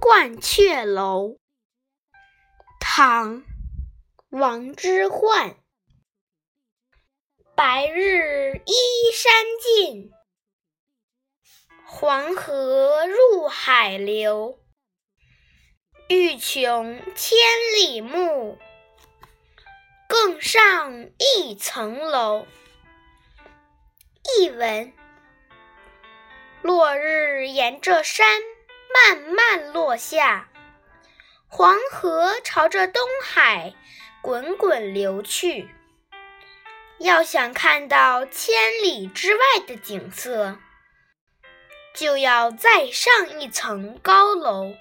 鹳雀楼。唐·王之涣。白日依山尽，黄河入海流。欲穷千里目，更上一层楼。译文：落日沿着山慢慢落下，黄河朝着东海滚滚流去。要想看到千里之外的景色，就要再上一层高楼。